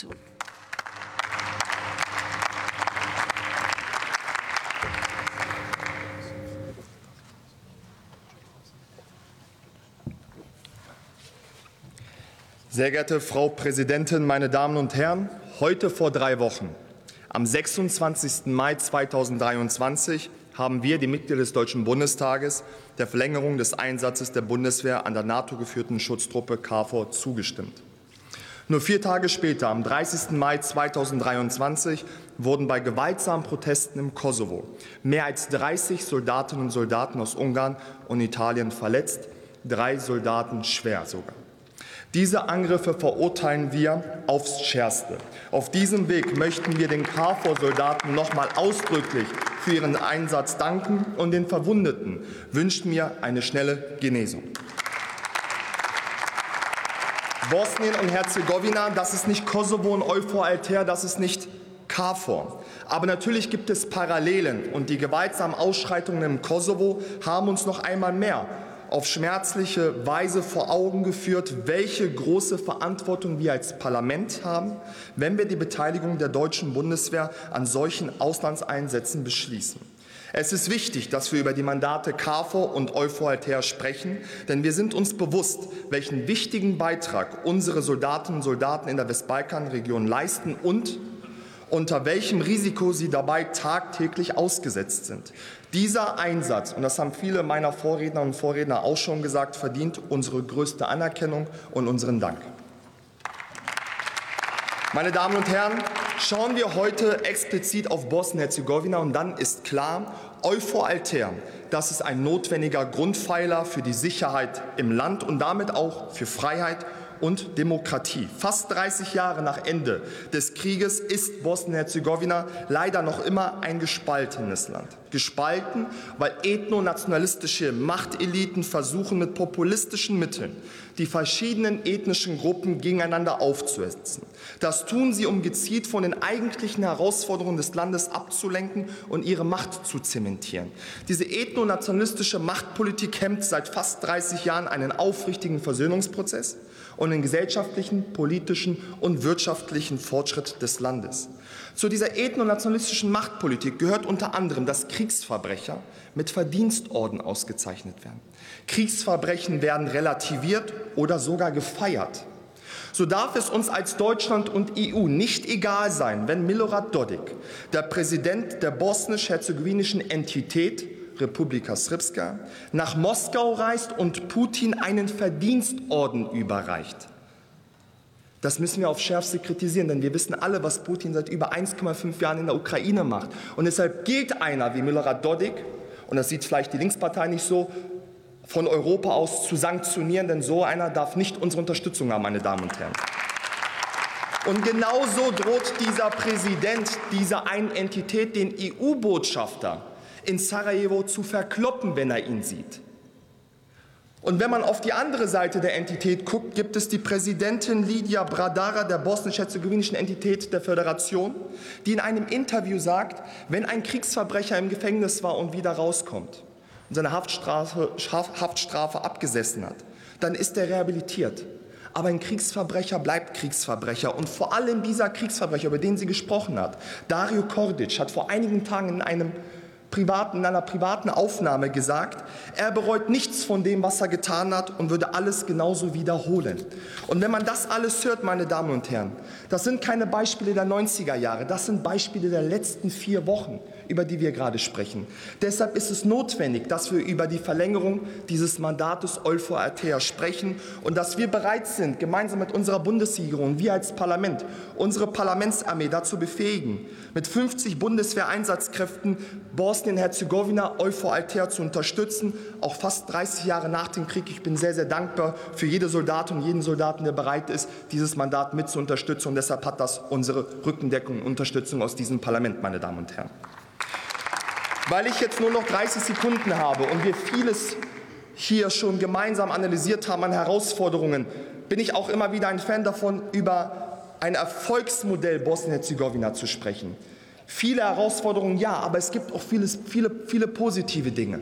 Fraktion. Sehr geehrte Frau Präsidentin, meine Damen und Herren! Heute vor drei Wochen, am 26. Mai 2023, haben wir, die Mitglieder des Deutschen Bundestages, der Verlängerung des Einsatzes der Bundeswehr an der NATO-geführten Schutztruppe KFOR zugestimmt. Nur vier Tage später, am 30. Mai 2023, wurden bei gewaltsamen Protesten im Kosovo mehr als 30 Soldatinnen und Soldaten aus Ungarn und Italien verletzt, drei Soldaten schwer sogar. Diese Angriffe verurteilen wir aufs Schärfste. Auf diesem Weg möchten wir den KFOR-Soldaten noch mal ausdrücklich für ihren Einsatz danken und den Verwundeten wünschen mir eine schnelle Genesung. Bosnien und Herzegowina, das ist nicht Kosovo und Euphor-Altair, das ist nicht KFOR. Aber natürlich gibt es Parallelen und die gewaltsamen Ausschreitungen im Kosovo haben uns noch einmal mehr auf schmerzliche Weise vor Augen geführt, welche große Verantwortung wir als Parlament haben, wenn wir die Beteiligung der deutschen Bundeswehr an solchen Auslandseinsätzen beschließen. Es ist wichtig, dass wir über die Mandate KFOR und EUFOR sprechen, denn wir sind uns bewusst, welchen wichtigen Beitrag unsere Soldatinnen und Soldaten in der Westbalkanregion leisten und unter welchem Risiko sie dabei tagtäglich ausgesetzt sind. Dieser Einsatz, und das haben viele meiner Vorredner und Vorredner auch schon gesagt, verdient unsere größte Anerkennung und unseren Dank. Meine Damen und Herren, schauen wir heute explizit auf Bosnien-Herzegowina und dann ist klar, Euphor Alter, das ist ein notwendiger Grundpfeiler für die Sicherheit im Land und damit auch für Freiheit und Demokratie. Fast 30 Jahre nach Ende des Krieges ist Bosnien-Herzegowina leider noch immer ein gespaltenes Land. Gespalten, weil ethnonationalistische Machteliten versuchen, mit populistischen Mitteln die verschiedenen ethnischen Gruppen gegeneinander aufzusetzen. Das tun sie, um gezielt von den eigentlichen Herausforderungen des Landes abzulenken und ihre Macht zu zementieren. Diese ethnonationalistische Machtpolitik hemmt seit fast 30 Jahren einen aufrichtigen Versöhnungsprozess und den gesellschaftlichen, politischen und wirtschaftlichen Fortschritt des Landes. Zu dieser ethnonationalistischen Machtpolitik gehört unter anderem, dass Kriegsverbrecher mit Verdienstorden ausgezeichnet werden. Kriegsverbrechen werden relativiert oder sogar gefeiert. So darf es uns als Deutschland und EU nicht egal sein, wenn Milorad Dodik, der Präsident der bosnisch-herzegowinischen Entität Republika Srpska, nach Moskau reist und Putin einen Verdienstorden überreicht. Das müssen wir auf Schärfste kritisieren, denn wir wissen alle, was Putin seit über 1,5 Jahren in der Ukraine macht. Und deshalb gilt einer wie Milorad Dodik, und das sieht vielleicht die Linkspartei nicht so, von Europa aus zu sanktionieren, denn so einer darf nicht unsere Unterstützung haben, meine Damen und Herren. Und genauso droht dieser Präsident dieser einen Entität den EU-Botschafter in Sarajevo zu verkloppen, wenn er ihn sieht. Und wenn man auf die andere Seite der Entität guckt, gibt es die Präsidentin Lidia Bradara der bosnisch-herzegowinischen Entität der Föderation, die in einem Interview sagt, wenn ein Kriegsverbrecher im Gefängnis war und wieder rauskommt und seine Haftstrafe, Haftstrafe abgesessen hat, dann ist er rehabilitiert. Aber ein Kriegsverbrecher bleibt Kriegsverbrecher. Und vor allem dieser Kriegsverbrecher, über den sie gesprochen hat, Dario Kordic, hat vor einigen Tagen in einem privaten, in einer privaten Aufnahme gesagt, er bereut nichts von dem, was er getan hat und würde alles genauso wiederholen. Und wenn man das alles hört, meine Damen und Herren, das sind keine Beispiele der 90er Jahre, das sind Beispiele der letzten vier Wochen über die wir gerade sprechen. Deshalb ist es notwendig, dass wir über die Verlängerung dieses Mandates Olfo Altea sprechen und dass wir bereit sind, gemeinsam mit unserer Bundesregierung, wir als Parlament, unsere Parlamentsarmee dazu befähigen, mit 50 Bundeswehreinsatzkräften Bosnien-Herzegowina, Olfo Altea zu unterstützen, auch fast 30 Jahre nach dem Krieg. Ich bin sehr, sehr dankbar für jede Soldatin und jeden Soldaten, der bereit ist, dieses Mandat mit zu unterstützen. Und deshalb hat das unsere Rückendeckung und Unterstützung aus diesem Parlament, meine Damen und Herren. Weil ich jetzt nur noch 30 Sekunden habe und wir vieles hier schon gemeinsam analysiert haben an Herausforderungen, bin ich auch immer wieder ein Fan davon, über ein Erfolgsmodell Bosnien-Herzegowina zu sprechen. Viele Herausforderungen, ja, aber es gibt auch vieles, viele, viele positive Dinge.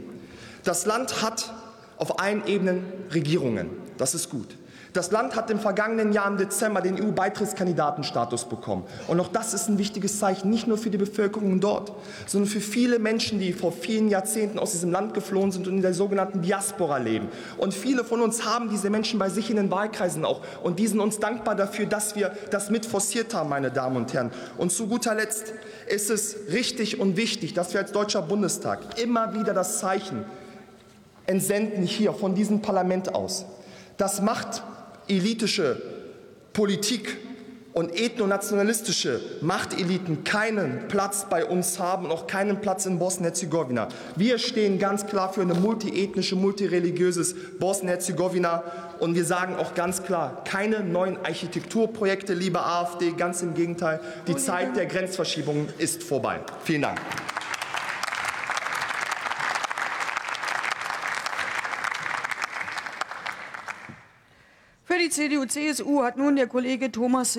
Das Land hat auf allen Ebenen Regierungen. Das ist gut. Das Land hat im vergangenen Jahr im Dezember den EU-Beitrittskandidatenstatus bekommen. Und auch das ist ein wichtiges Zeichen, nicht nur für die Bevölkerung dort, sondern für viele Menschen, die vor vielen Jahrzehnten aus diesem Land geflohen sind und in der sogenannten Diaspora leben. Und viele von uns haben diese Menschen bei sich in den Wahlkreisen auch. Und die sind uns dankbar dafür, dass wir das mit forciert haben, meine Damen und Herren. Und zu guter Letzt ist es richtig und wichtig, dass wir als Deutscher Bundestag immer wieder das Zeichen entsenden hier von diesem Parlament aus. Das macht elitische Politik und ethnonationalistische Machteliten keinen Platz bei uns haben und auch keinen Platz in Bosnien-Herzegowina. Wir stehen ganz klar für ein multiethnische, multireligiöses Bosnien-Herzegowina und wir sagen auch ganz klar, keine neuen Architekturprojekte, liebe AfD, ganz im Gegenteil. Die Zeit der Grenzverschiebungen ist vorbei. Vielen Dank. Für die CDU-CSU hat nun der Kollege Thomas